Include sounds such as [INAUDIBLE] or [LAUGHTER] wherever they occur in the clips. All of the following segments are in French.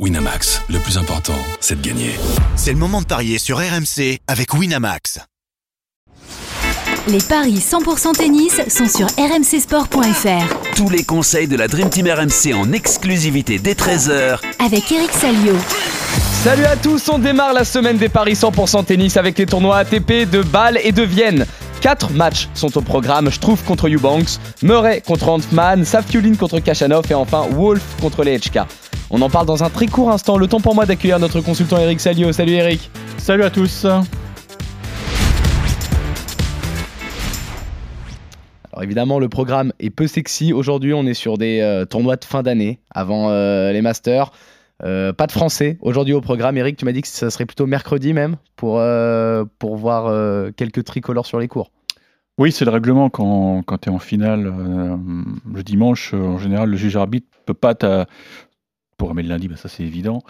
Winamax, le plus important, c'est de gagner. C'est le moment de parier sur RMC avec Winamax. Les paris 100% tennis sont sur rmcsport.fr. Tous les conseils de la Dream Team RMC en exclusivité dès 13h Avec Eric Salio. Salut à tous, on démarre la semaine des paris 100% tennis avec les tournois ATP de Bâle et de Vienne. Quatre matchs sont au programme, je trouve contre Eubanks, Murray contre Antman, Safiulin contre Kachanov et enfin Wolf contre les HK. On en parle dans un très court instant, le temps pour moi d'accueillir notre consultant Eric Salio. Salut Eric. Salut à tous. Alors évidemment, le programme est peu sexy. Aujourd'hui, on est sur des euh, tournois de fin d'année avant euh, les Masters. Euh, pas de français aujourd'hui au programme. Eric, tu m'as dit que ça serait plutôt mercredi même pour, pour voir quelques tricolores sur les cours. Oui, c'est le règlement quand, quand tu es en finale le dimanche. En général, le juge arbitre peut pas pour aimer le lundi, bah, ça c'est évident,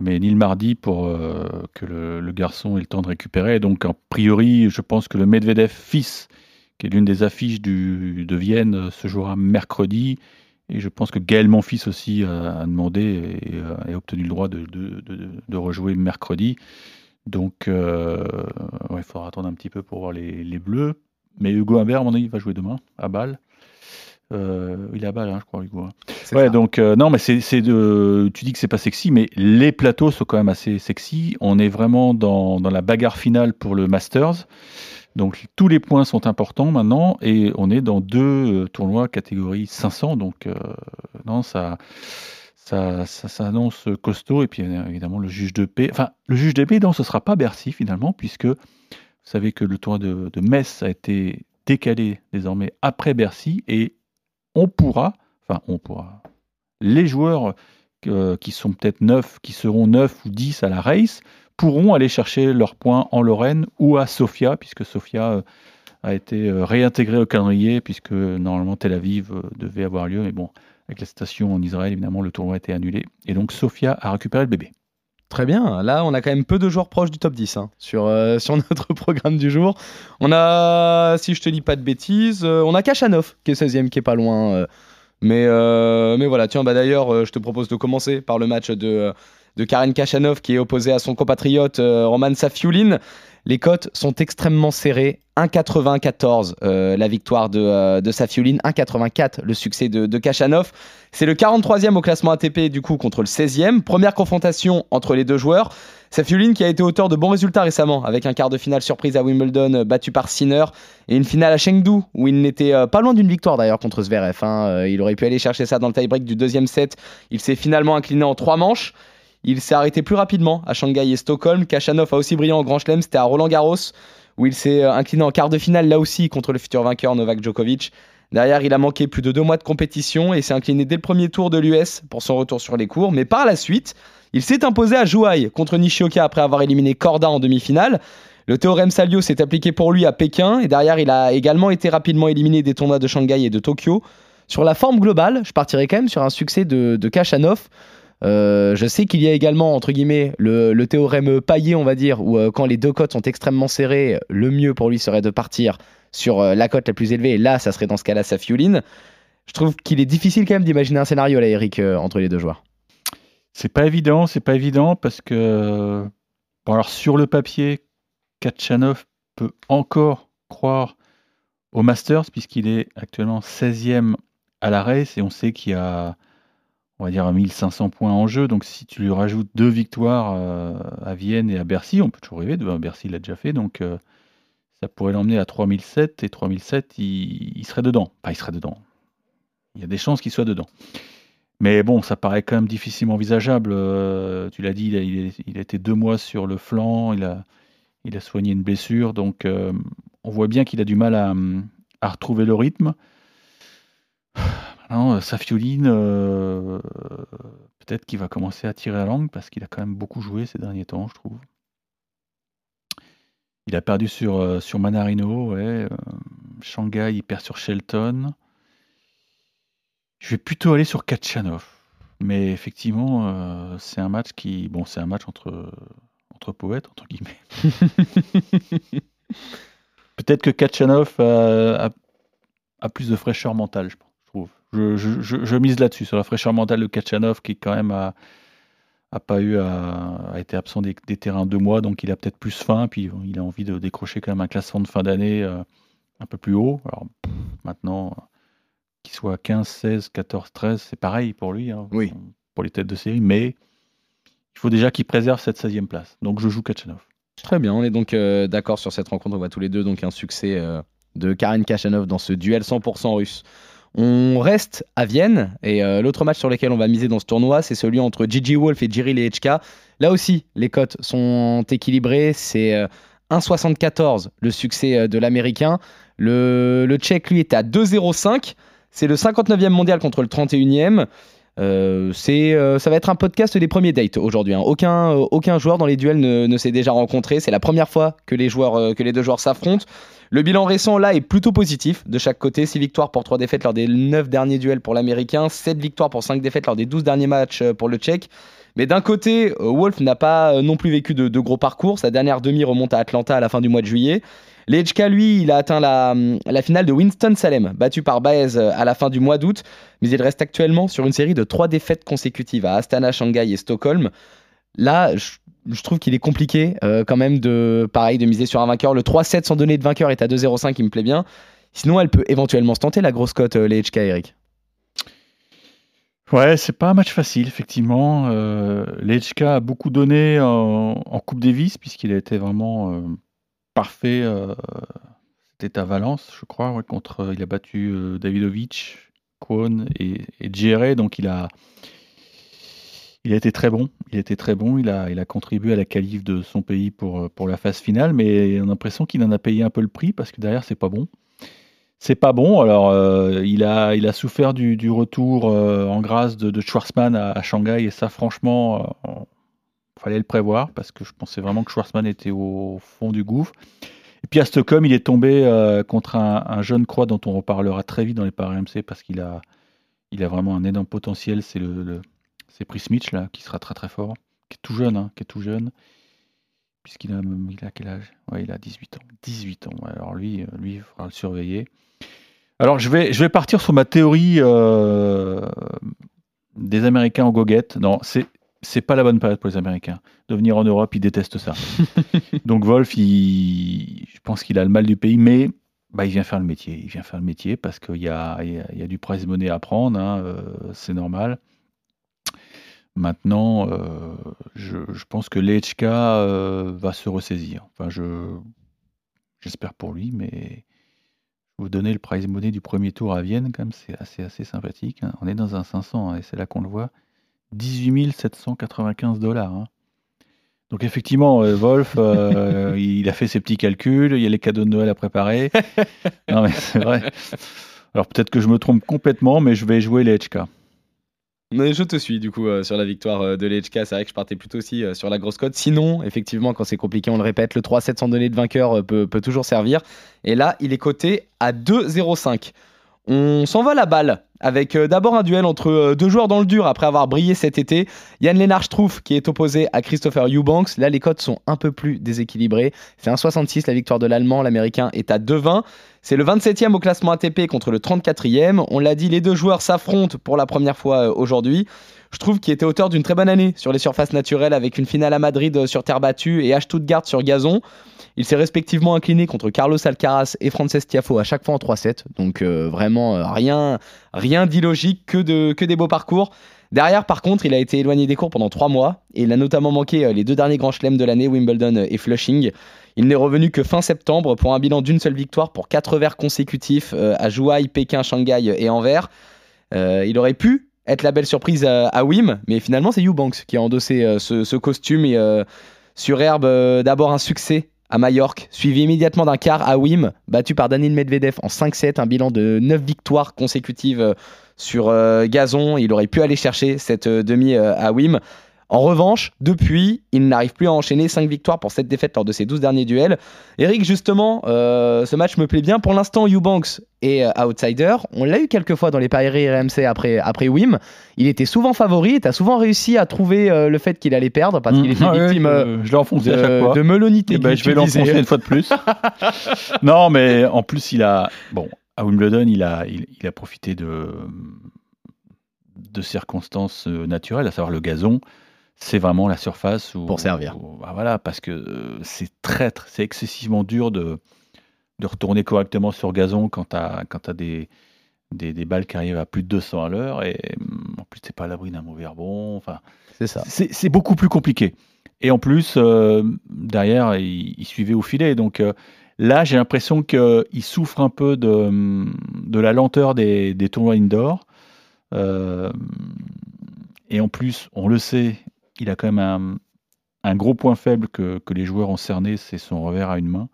mais ni le mardi pour que le, garçon ait le temps de récupérer. Donc, a priori, je pense que le Medvedev fils qui est l'une des affiches de Vienne, euh, se jouera mercredi. Et je pense que Gaël Monfils aussi a, demandé et, a obtenu le droit de, de, rejouer mercredi. Donc, euh, il faudra attendre un petit peu pour voir les, les Bleus. Mais Hugo Humbert, à mon avis, va jouer demain à Bâle. Euh, il est à Bâle, hein, je crois, Hugo. Hein. Donc, non, mais c'est de. Tu dis que c'est pas sexy, mais les plateaux sont quand même assez sexy. On est vraiment dans, dans la bagarre finale pour le Masters. Donc tous les points sont importants maintenant et on est dans deux euh, tournois catégorie 500. Donc euh, non, ça, ça, ça s'annonce costaud. Et puis évidemment le juge de paix. Enfin, le juge de paix, non, ce sera pas Bercy finalement, puisque vous savez que le tournoi de, de Metz a été décalé désormais après Bercy et on pourra, enfin on pourra, les joueurs euh, qui sont peut-être 9, qui seront 9 ou 10 à la race, pourront aller chercher leurs points en Lorraine ou à Sofia, puisque Sofia euh, a été euh, réintégré au calendrier, puisque normalement Tel Aviv devait avoir lieu, mais bon, avec la station en Israël, évidemment, le tournoi a été annulé. Et donc Sofia a récupéré le bébé. Très bien, là on a quand même peu de joueurs proches du top 10 hein, sur, sur [LAUGHS] notre programme du jour. On a, si je te dis pas de bêtises, on a Kachanov qui est 16ème, qui est pas loin. mais, mais voilà, tiens, bah d'ailleurs, je te propose de commencer par le match de de Kachanov qui est opposé à son compatriote euh, Roman Safiulin. Les cotes sont extrêmement serrées. 1,94 euh, la victoire de, euh, de Safiulin, 1,84 le succès de, de Kachanov. C'est le 43e au classement ATP du coup contre le 16e. Première confrontation entre les deux joueurs. Safiulin qui a été auteur de bons résultats récemment avec un quart de finale surprise à Wimbledon battu par Sinner et une finale à Chengdu où il n'était pas loin d'une victoire d'ailleurs contre Zverev. Hein. Il aurait pu aller chercher ça dans le tie-break du deuxième set. Il s'est finalement incliné en trois manches. Il s'est arrêté plus rapidement à Shanghai et Stockholm. Kachanov a aussi brillé en Grand Chelem, c'était à Roland Garros, où il s'est euh, incliné en quart de finale là aussi contre le futur vainqueur Novak Djokovic. Derrière, il a manqué plus de deux mois de compétition et s'est incliné dès le premier tour de l'US pour son retour sur les cours. Mais par la suite, il s'est imposé à Zhuhai contre Nishioka après avoir éliminé Korda en demi-finale. Le théorème Salio s'est appliqué pour lui à Pékin et derrière, il a également été rapidement éliminé des tournois de Shanghai et de Tokyo. Sur la forme globale, je partirais quand même sur un succès de, de. Euh, je sais qu'il y a également, entre guillemets, le, théorème paillé, on va dire, où euh, quand les deux cotes sont extrêmement serrées, le mieux pour lui serait de partir sur euh, la cote la plus élevée. Et là, ça serait dans ce cas-là sa fioline. Je trouve qu'il est difficile quand même d'imaginer un scénario là, Eric, entre les deux joueurs. C'est pas évident, c'est pas évident parce que, bon, alors sur le papier, Kachanov peut encore croire au Masters puisqu'il est actuellement 16e à la race et on sait qu'il y a on va dire à 1500 points en jeu. Donc si tu lui rajoutes deux victoires euh, à Vienne et à Bercy, on peut toujours rêver, de, Bercy l'a déjà fait, donc euh, ça pourrait l'emmener à 3007 et 3007, il, il, serait dedans. Pas il serait dedans. Il y a des chances qu'il soit dedans. Mais bon, ça paraît quand même difficilement envisageable. Euh, tu l'as dit, il a, été deux mois sur le flanc, il a, soigné une blessure, donc on voit bien qu'il a du mal à retrouver le rythme. Non, Safioline, euh, peut-être qu'il va commencer à tirer la langue parce qu'il a quand même beaucoup joué ces derniers temps, je trouve. Il a perdu sur, euh, sur Manarino, ouais. Euh, Shanghai, il perd sur Shelton. Je vais plutôt aller sur Kachanov. Mais effectivement, c'est un match qui. Bon, c'est un match entre, entre poètes, entre guillemets. [LAUGHS] Peut-être que Kachanov a, a, plus de fraîcheur mentale, je pense je, mise là-dessus, sur la fraîcheur mentale de Kachanov, qui quand même a, a pas eu à, a été absent des, des terrains deux mois, donc il a peut-être plus faim, puis il a envie de décrocher quand même un classement de fin d'année euh, un peu plus haut. Alors maintenant, qu'il soit 15, 16, 14, 13, c'est pareil pour lui, hein, Oui. pour les têtes de série, mais il faut déjà qu'il préserve cette 16e place. Donc je joue Kachanov. Très bien, on est donc euh, d'accord sur cette rencontre. On voit tous les deux donc un succès euh, de Karen Kachanov dans ce duel 100% russe. On reste à Vienne et euh, l'autre match sur lequel on va miser dans ce tournoi, c'est celui entre Gigi Wolf et Jiri Lehechka. Là aussi, les cotes sont équilibrées. C'est euh, 1,74 le succès euh, de l'américain. Le, le tchèque, lui, est à 2,05. C'est le 59e mondial contre le 31e. Euh, c'est, euh, ça va être un podcast des premiers dates aujourd'hui. hein. Aucun, euh, aucun joueur dans les duels ne, s'est déjà rencontré. C'est la première fois que les, joueurs, que les deux joueurs s'affrontent. Le bilan récent là est plutôt positif de chaque côté. 6 victoires pour 3 défaites lors des 9 derniers duels pour l'américain, 7 victoires pour 5 défaites lors des 12 derniers matchs pour le tchèque. Mais d'un côté, Wolf n'a pas non plus vécu de, de gros parcours. Sa dernière demi remonte à Atlanta à la fin du mois de juillet. Lechka, lui, il a atteint la, finale de Winston-Salem, battu par Baez euh, à la fin du mois d'août, mais il reste actuellement sur une série de trois défaites consécutives à Astana, Shanghai et Stockholm. Là, je, trouve qu'il est compliqué euh, quand même de, pareil, de miser sur un vainqueur. Le 3-7 sans donner de vainqueur est à 2-0-5, il me plaît bien. Sinon, elle peut éventuellement se tenter la grosse cote, euh, Lechka, Eric. Ouais, c'est pas un match facile, effectivement. Euh, a beaucoup donné en, en Coupe Davis, puisqu'il a été vraiment parfait. euh, C'était à Valence, je crois, contre, il a battu euh, Davidovic, Kwon et, et donc il a, il a été très bon. Il a très bon. Il a, il a contribué à la qualif de son pays pour, euh, pour la phase finale, mais on a l'impression qu'il en a payé un peu le prix parce que derrière, c'est pas bon. C'est pas bon. Alors, il, a, il a souffert du, du retour en grâce de, de Schwarzman à, Shanghai, et ça, franchement, fallait le prévoir parce que je pensais vraiment que Schwarzman était au fond du gouffre. Et puis à Stockholm, il est tombé euh, contre un, un jeune croix dont on reparlera très vite dans les paris RMC parce qu'il a, il a vraiment un énorme potentiel. C'est le, le- c'est là qui sera très très fort, qui est tout jeune, hein, qui est tout jeune, puisqu'il a, il a quel âge? Ouais, il a 18 ans. 18 ans. Alors lui, lui, il faudra le surveiller. Alors je vais, je vais partir sur ma théorie euh, des Américains en goguette. Non, c'est c'est pas la bonne période pour les Américains. De venir en Europe, ils détestent ça. [LAUGHS] Donc Wolf, il, je pense qu'il a le mal du pays, mais bah, il vient faire le métier. Il vient faire le métier parce qu'il y a, y a- y a du prize money à prendre, hein, euh, c'est normal. Maintenant, euh, je, je pense que Lechka euh, va se ressaisir. Enfin, je, j'espère pour lui, mais vous donner le prize money du premier tour à Vienne, quand même, c'est assez, assez sympathique. hein. On est dans un 500, hein, et c'est là qu'on le voit. 18 795 dollars. hein. Donc effectivement, euh, Wolf, euh, [LAUGHS] il a fait ses petits calculs, il y a les cadeaux de Noël à préparer. non mais c'est vrai. Alors peut-être que je me trompe complètement, mais je vais jouer les HK. Mais je te suis du coup euh, sur la victoire euh, de Lechka. C'est vrai que je partais plutôt aussi euh, sur la grosse cote. Sinon, effectivement, quand c'est compliqué, on le répète, le 3-7 sans donner de vainqueur peut, peut toujours servir. Et là, il est coté à 2-0-5. On s'envole la balle avec euh, d'abord un duel entre euh, deux joueurs dans le dur après avoir brillé cet été. Yann Lennart Struff qui est opposé à Christopher Eubanks. Là, les cotes sont un peu plus déséquilibrées. C'est un 66 la victoire de l'Allemand. L'Américain est à 2-20. C'est le 27e au classement ATP contre le 34e. On l'a dit, les deux joueurs s'affrontent pour la première fois euh, aujourd'hui. Je trouve qu'il était auteur d'une très bonne année sur les surfaces naturelles avec une finale à Madrid sur terre battue et à Stuttgart sur gazon. Il s'est respectivement incliné contre Carlos Alcaraz et Frances Tiafo à chaque fois en 3-7. Donc euh, vraiment euh, rien, rien d'illogique, que, de, que des beaux parcours. Derrière, par contre, il a été éloigné des cours pendant trois mois et il a notamment manqué euh, les deux derniers grands chelems de l'année, Wimbledon et Flushing. Il n'est revenu que fin septembre pour un bilan d'une seule victoire pour quatre verres consécutifs à Zhuhai, Pékin, Shanghai et Anvers. Il aurait pu être la belle surprise à, Wim, mais finalement c'est Eubanks qui a endossé ce, costume et sur herbe d'abord un succès à Majorque, suivi immédiatement d'un quart à Wim, battu par Danil Medvedev en 5-7, un bilan de 9 victoires consécutives euh, sur euh, gazon. Il aurait pu aller chercher cette euh, demi à Wim. En revanche, depuis, il n'arrive plus à enchaîner 5 victoires pour cette défaite lors de ses 12 derniers duels. Eric, justement, euh, ce match me plaît bien. Pour l'instant, Eubanks est euh, outsider. On l'a eu quelques fois dans les paris RMC après, après Wim. Il était souvent favori et tu as souvent réussi à trouver euh, le fait qu'il allait perdre parce qu'il était Ah victime je, je l'ai enfoncé à chaque de, fois. de melonité. Eh ben, je vais l'enfoncer une fois de plus. [LAUGHS] non, mais en plus, il a. Bon, à Wimbledon, il a, il, il a profité de, de circonstances naturelles, à savoir le gazon. C'est vraiment la surface où, Pour servir. où- bah voilà, parce que euh, c'est traître, c'est excessivement dur de, de retourner correctement sur gazon quand tu as, quand t'as des, des, des balles qui arrivent à plus de 200 à l'heure et hum, en plus t'es pas à l'abri d'un mauvais rebond. Enfin, C'est ça. c'est c'est beaucoup plus compliqué. Et en plus, euh, derrière, il, il suivait au filet. Donc euh, là, j'ai l'impression qu'il souffre un peu de, de la lenteur des, des tournois indoor. Euh, et en plus, on le sait, il a quand même un, gros point faible que, les joueurs ont cerné, c'est son revers à une main,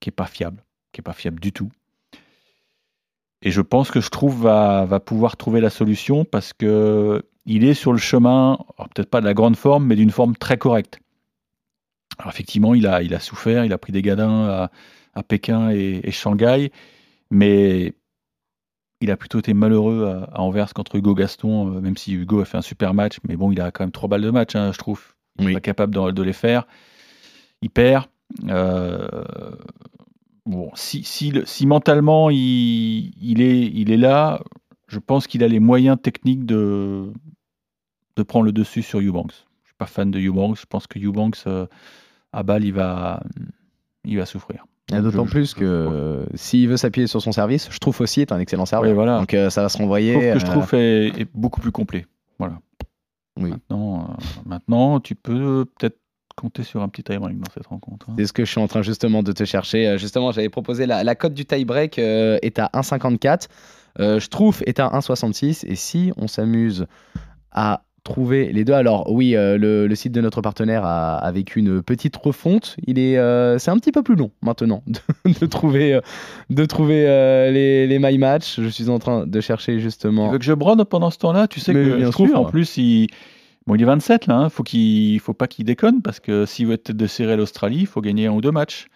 qui est pas fiable, qui est pas fiable du tout. Et je pense que je trouve va, va pouvoir trouver la solution parce que il est sur le chemin, peut-être pas de la grande forme, mais d'une forme très correcte. Alors effectivement, il a, souffert, il a pris des gadins à, Pékin et Shanghai, mais il a plutôt été malheureux à, à Anvers contre Hugo Gaston, euh, même si Hugo a fait un super match, mais bon, il a quand même trois balles de match, hein, je trouve. Il n'est Oui. pas capable de, de les faire. Il perd. Euh, bon, si, si, le- si mentalement il, il, est, il est là, je pense qu'il a les moyens techniques de, de prendre le dessus sur Eubanks. Je suis pas fan de Eubanks. Je pense que Eubanks, euh, à balle, il va, il va souffrir. D'autant plus que euh, s'il veut s'appuyer sur son service, je trouve aussi est un excellent serveur. Oui, voilà. Donc euh, ça va se renvoyer. Trouve que je trouve est, est beaucoup plus complet. Voilà. Oui. Maintenant, euh, maintenant, tu peux peut-être compter sur un petit tie-break dans cette rencontre. hein. C'est ce que je suis en train justement de te chercher. Euh, Justement, j'avais proposé la, la cote du tie-break est à 1,54. Euh, je trouve est à 1,66. Et si on s'amuse à trouver les deux, alors oui, euh, le, le site de notre partenaire a, a vécu une petite refonte. Il est, euh, c'est un petit peu plus long maintenant [LAUGHS] de, de trouver, euh, de trouver les, les my match. Je suis en train de chercher Tu justement. veux que je brode pendant ce temps-là? Tu sais Mais que bien je trouve sûr. en plus, il, bon, il est 27 là. Hein, faut qu'il, faut pas qu'il déconne parce que s'il veut être tête de série à l'Australie, il faut gagner un ou deux matchs.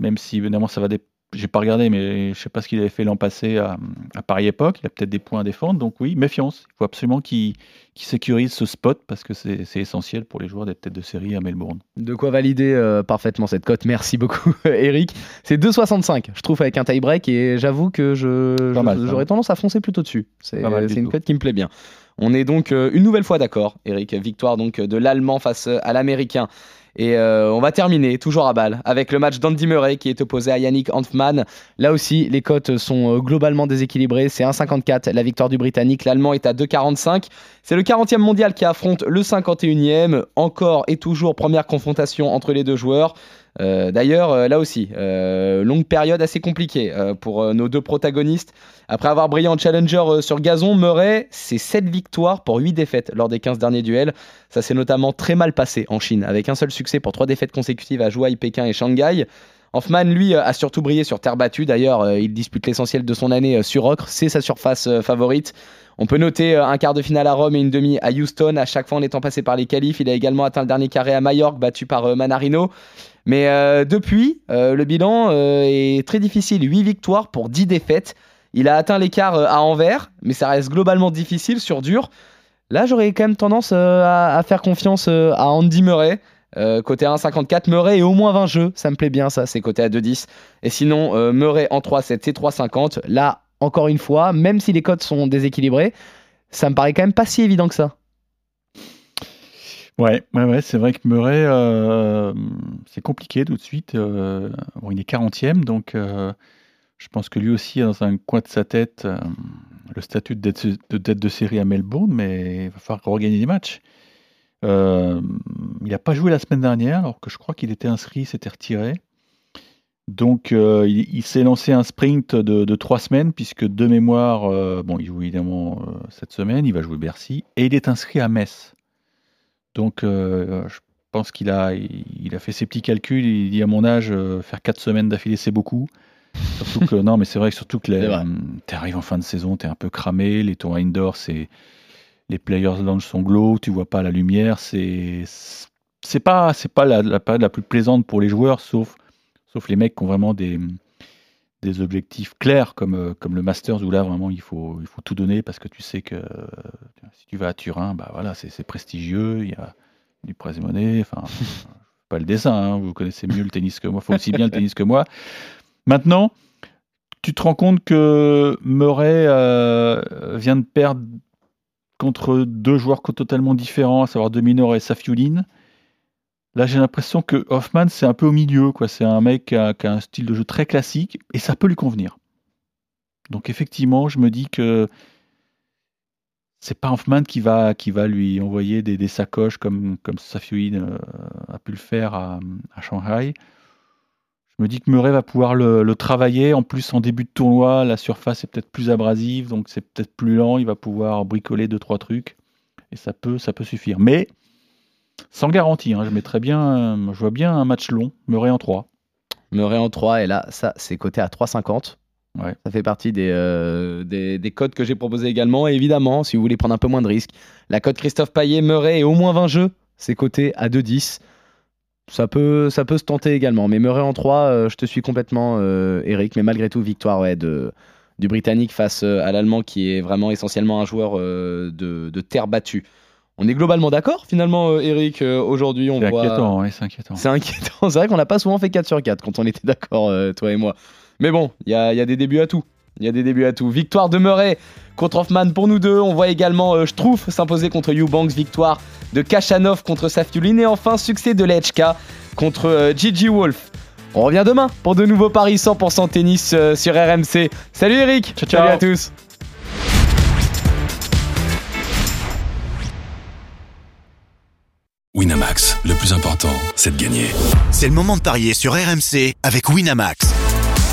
Même si évidemment ça va. Dé... J'ai pas regardé, mais je sais pas ce qu'il avait fait l'an passé à, à Paris Époque. Il a peut-être des points à défendre. Donc oui, méfiance. Il faut absolument qu'il, sécurise ce spot parce que c'est, essentiel pour les joueurs d'être tête de série à Melbourne. De quoi valider euh, parfaitement cette cote. Merci beaucoup, [LAUGHS] Eric. C'est 2,65, je trouve, avec un tie-break. Et j'avoue que je, Pas je- j'aurais tendance à foncer plutôt dessus. C'est une cote qui me plaît bien. On est donc euh, une nouvelle fois d'accord, Eric. Victoire donc de l'Allemand face à l'Américain. Et euh, on va terminer, toujours à balle, avec le match d'Andy Murray qui est opposé à Yannick Hanfmann. Là aussi, les cotes sont euh, globalement déséquilibrées. C'est 1,54 la victoire du Britannique. L'Allemand est à 2,45. C'est le 40e mondial qui affronte le 51e. Encore et toujours première confrontation entre les deux joueurs. Euh, D'ailleurs, euh, là aussi, euh, longue période assez compliquée pour nos deux protagonistes. Après avoir brillé en challenger sur gazon, Murray, c'est 7 victoires pour 8 défaites lors des 15 derniers duels. Ça s'est notamment très mal passé en Chine, avec un seul succès pour 3 défaites consécutives à Zhuhai, Pékin et Shanghai. Hoffman, lui, euh, a surtout brillé sur terre battue. D'ailleurs, euh, il dispute l'essentiel de son année euh, sur ocre. C'est sa surface favorite. On peut noter un quart de finale à Rome et une demi à Houston. À chaque fois en étant passé par les qualifs, il a également atteint le dernier carré à Majorque, battu par Manarino. Mais depuis, le bilan est très difficile. 8 victoires pour 10 défaites. Il a atteint l'écart à Anvers, mais ça reste globalement difficile sur dur. Là, j'aurais quand même tendance à, faire confiance à Andy Murray. Euh, côté 1,54, Murray et au moins 20 jeux, ça me plaît bien ça, c'est côté à 2,10. Et sinon, euh, Murray en 3,7, c'est 3,50. Là, encore une fois, même si les cotes sont déséquilibrées, ça me paraît quand même pas si évident que ça. Ouais, ouais, ouais, c'est vrai que Murray, euh, c'est compliqué tout de suite. euh, il est 40e, donc je pense que lui aussi dans un coin de sa tête le statut de tête de, de série à Melbourne, mais il va falloir regagner des matchs. Euh, il n'a pas joué la semaine dernière, alors que je crois qu'il était inscrit, il s'était retiré. Donc euh, il, il s'est lancé un sprint de, de trois semaines, puisque de mémoire, euh, bon, il joue évidemment cette semaine, il va jouer Bercy, et il est inscrit à Metz. Donc, je pense qu'il a, il, a fait ses petits calculs. Il dit à mon âge, faire quatre semaines d'affilée, c'est beaucoup. Surtout que, [LAUGHS] non, mais c'est vrai que surtout que tu arrives en fin de saison, tu es un peu cramé. Les tours indoor, c'est les players lounge sont glauques, tu vois pas la lumière. C'est c'est pas c'est pas la, la période la plus plaisante pour les joueurs, sauf sauf les mecs qui ont vraiment des des objectifs clairs comme, euh, comme le Masters où là vraiment il faut, il faut tout donner parce que tu sais que si tu vas à Turin, bah voilà, c'est prestigieux, il y a du presse monnaie, enfin [LAUGHS] pas le dessin, hein, vous connaissez mieux le tennis que moi, faut aussi bien le tennis que moi. Maintenant, tu te rends compte que Murray euh, vient de perdre contre deux joueurs totalement différents, à savoir Dominor et Safiulin. Là, j'ai l'impression que Hoffman, c'est un peu au milieu. quoi. C'est un mec qui a, un style de jeu très classique et ça peut lui convenir. Donc, effectivement, je me dis que c'est pas Hoffman qui va, qui va lui envoyer des, sacoches comme, comme Safiuin euh, a pu le faire à, à Shanghai. Je me dis que Murray va pouvoir le, le travailler. En plus, en début de tournoi, la surface est peut-être plus abrasive, donc c'est peut-être plus lent. Il va pouvoir bricoler deux trois trucs et ça peut, ça peut suffire. Mais sans garantie, hein, je mettrais bien, euh, je vois bien un match long, Murray en 3. Murray en 3, et là, ça, c'est coté à 3,50. Ouais. Ça fait partie des, euh, des, des codes que j'ai proposés également. Et évidemment, si vous voulez prendre un peu moins de risques, la cote Christophe Payet, Murray et au moins 20 jeux, c'est coté à 2,10. Ça peut, ça peut se tenter également. Mais Murray en 3, euh, je te suis complètement, euh, Eric. Mais malgré tout, victoire ouais, de, du Britannique face euh, à l'Allemand, qui est vraiment essentiellement un joueur euh, de, de terre battue. On est globalement d'accord, finalement, Eric. Aujourd'hui, on C'est voit. inquiétant, ouais, c'est inquiétant. C'est inquiétant. [LAUGHS] C'est vrai qu'on n'a pas souvent fait 4 sur 4 quand on était d'accord, toi et moi. Mais bon, il y a, il y a des débuts à tout. Il y a des débuts à tout. Victoire de Murray contre Hoffman pour nous deux. On voit également euh, Schtroumpf s'imposer contre Eubanks. Victoire de Kachanov contre Safiulin. Et enfin, succès de Lechka contre euh, Gigi Wolf. On revient demain pour de nouveaux paris 100% tennis euh, sur RMC. Salut Eric. Ciao, ciao. Salut à tous. Winamax, le plus important, c'est de gagner. C'est le moment de parier sur RMC avec Winamax.